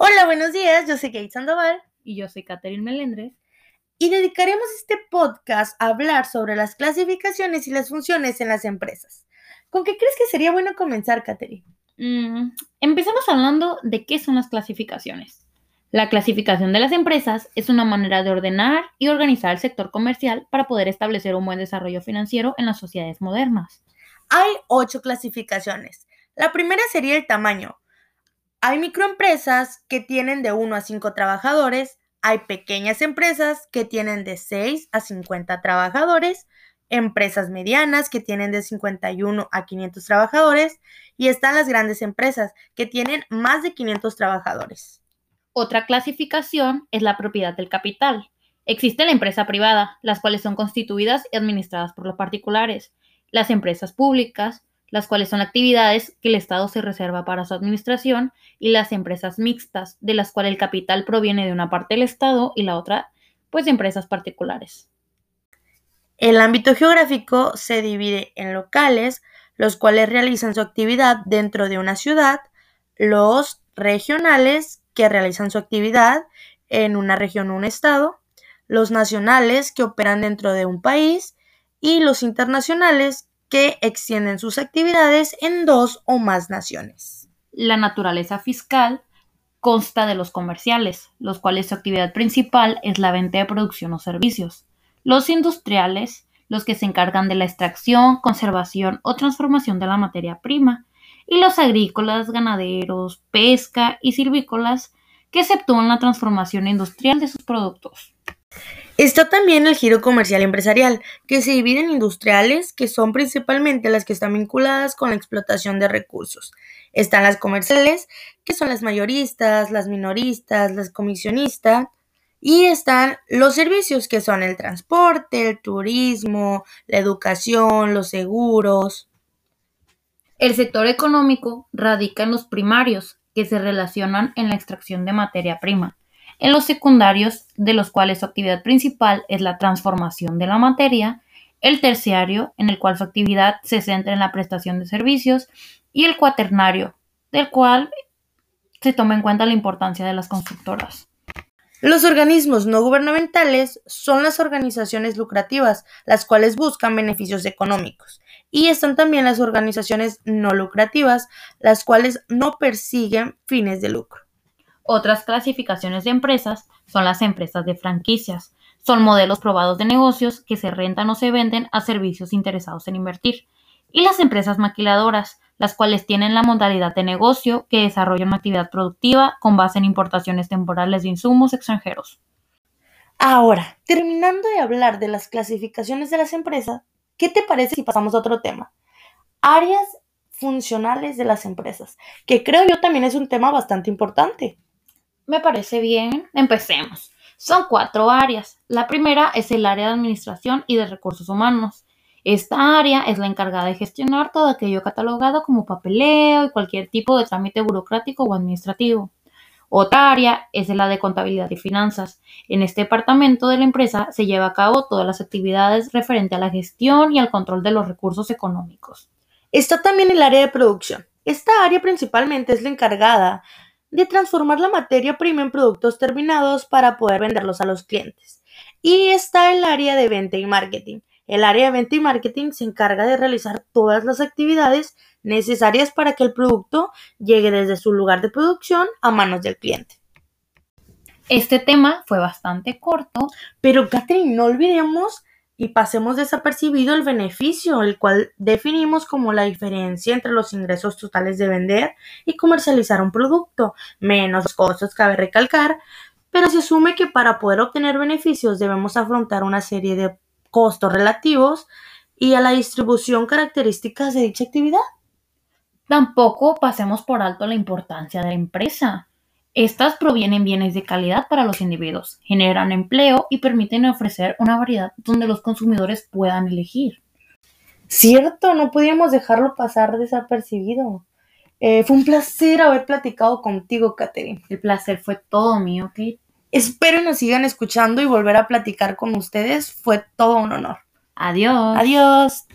Hola, buenos días. Yo soy Kate Sandoval. Y yo soy Catherine Melendres. Y dedicaremos este podcast a hablar sobre las clasificaciones y las funciones en las empresas. ¿Con qué crees que sería bueno comenzar, Catherine? Mm, empezamos hablando de qué son las clasificaciones. La clasificación de las empresas es una manera de ordenar y organizar el sector comercial para poder establecer un buen desarrollo financiero en las sociedades modernas. Hay ocho clasificaciones. La primera sería el tamaño. Hay microempresas que tienen de 1 a 5 trabajadores, hay pequeñas empresas que tienen de 6 a 50 trabajadores, empresas medianas que tienen de 51 a 500 trabajadores y están las grandes empresas que tienen más de 500 trabajadores. Otra clasificación es la propiedad del capital. Existe la empresa privada, las cuales son constituidas y administradas por los particulares, las empresas públicas, las cuales son actividades que el Estado se reserva para su administración, y las empresas mixtas, de las cuales el capital proviene de una parte del Estado y la otra, pues, de empresas particulares. El ámbito geográfico se divide en locales, los cuales realizan su actividad dentro de una ciudad, los regionales, que realizan su actividad en una región o un estado, los nacionales, que operan dentro de un país, y los internacionales, que extienden sus actividades en dos o más naciones. La naturaleza fiscal consta de los comerciales, los cuales su actividad principal es la venta de producción o servicios. Los industriales, los que se encargan de la extracción, conservación o transformación de la materia prima. Y los agrícolas, ganaderos, pesca y silvícolas, que exceptúan la transformación industrial de sus productos. Está también el giro comercial empresarial, que se divide en industriales, que son principalmente las que están vinculadas con la explotación de recursos. Están las comerciales, que son las mayoristas, las minoristas, las comisionistas. Y están los servicios, que son el transporte, el turismo, la educación, los seguros. El sector económico radica en los primarios, que se relacionan en la extracción de materia prima en los secundarios, de los cuales su actividad principal es la transformación de la materia, el terciario, en el cual su actividad se centra en la prestación de servicios, y el cuaternario, del cual se toma en cuenta la importancia de las constructoras. Los organismos no gubernamentales son las organizaciones lucrativas, las cuales buscan beneficios económicos. Y están también las organizaciones no lucrativas, las cuales no persiguen fines de lucro. Otras clasificaciones de empresas son las empresas de franquicias. Son modelos probados de negocios que se rentan o se venden a servicios interesados en invertir. Y las empresas maquiladoras, las cuales tienen la modalidad de negocio que desarrolla una actividad productiva con base en importaciones temporales de insumos extranjeros. Ahora, terminando de hablar de las clasificaciones de las empresas, ¿qué te parece si pasamos a otro tema? Áreas funcionales de las empresas, que creo yo también es un tema bastante importante. Me parece bien. Empecemos. Son cuatro áreas. La primera es el área de administración y de recursos humanos. Esta área es la encargada de gestionar todo aquello catalogado como papeleo y cualquier tipo de trámite burocrático o administrativo. Otra área es la de contabilidad y finanzas. En este departamento de la empresa se lleva a cabo todas las actividades referente a la gestión y al control de los recursos económicos. Está también el área de producción. Esta área principalmente es la encargada de transformar la materia prima en productos terminados para poder venderlos a los clientes. Y está el área de venta y marketing. El área de venta y marketing se encarga de realizar todas las actividades necesarias para que el producto llegue desde su lugar de producción a manos del cliente. Este tema fue bastante corto, pero Catherine, no olvidemos y pasemos desapercibido el beneficio, el cual definimos como la diferencia entre los ingresos totales de vender y comercializar un producto, menos costos cabe recalcar, pero se asume que para poder obtener beneficios debemos afrontar una serie de costos relativos y a la distribución características de dicha actividad. Tampoco pasemos por alto la importancia de la empresa. Estas provienen bienes de calidad para los individuos, generan empleo y permiten ofrecer una variedad donde los consumidores puedan elegir. Cierto, no podíamos dejarlo pasar desapercibido. Eh, fue un placer haber platicado contigo, Katherine. El placer fue todo mío, Kate. Espero nos sigan escuchando y volver a platicar con ustedes. Fue todo un honor. Adiós. Adiós.